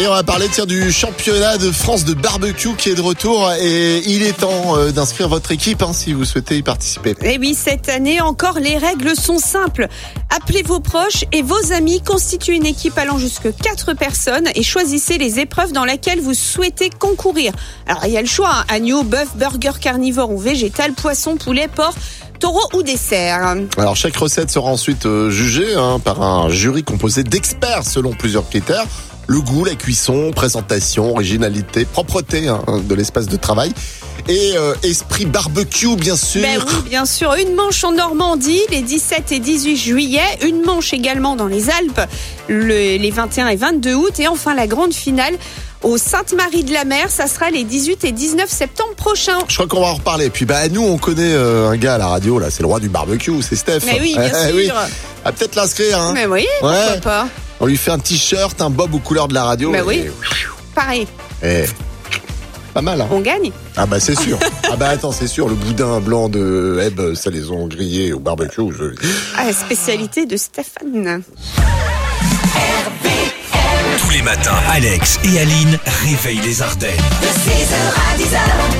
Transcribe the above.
Et on va parler tiens, du championnat de France de barbecue qui est de retour et il est temps euh, d'inscrire votre équipe hein, si vous souhaitez y participer. Et oui, cette année encore, les règles sont simples. Appelez vos proches et vos amis, constituez une équipe allant jusque 4 personnes et choisissez les épreuves dans lesquelles vous souhaitez concourir. Alors il y a le choix, hein, agneau, bœuf, burger carnivore ou végétal, poisson, poulet, porc taureau ou dessert. Alors chaque recette sera ensuite euh, jugée hein, par un jury composé d'experts selon plusieurs critères. Le goût, la cuisson, présentation, originalité, propreté hein, de l'espace de travail et euh, esprit barbecue bien sûr. Ben oui, bien sûr. Une manche en Normandie les 17 et 18 juillet, une manche également dans les Alpes le- les 21 et 22 août et enfin la grande finale au Sainte-Marie-de-la-Mer, ça sera les 18 et 19 septembre prochains. Je crois qu'on va en reparler. Puis bah nous on connaît euh, un gars à la radio là, c'est le roi du barbecue, c'est Steph. Mais oui, bien Eh, sûr. Ah, peut-être l'inscrire. Hein. Mais oui, pourquoi Ouais. pas On lui fait un t-shirt, un bob aux couleurs de la radio. Mais et- oui. Pareil, et- Pas mal. Hein. on gagne. Ah bah c'est sûr. ah bah attends, c'est sûr, le boudin blanc de Eb, ça les ont grillés au barbecue. je- la spécialité de Stéphane. Tous les matins, Alex et Aline réveillent les Ardennes. De 6h à 10h,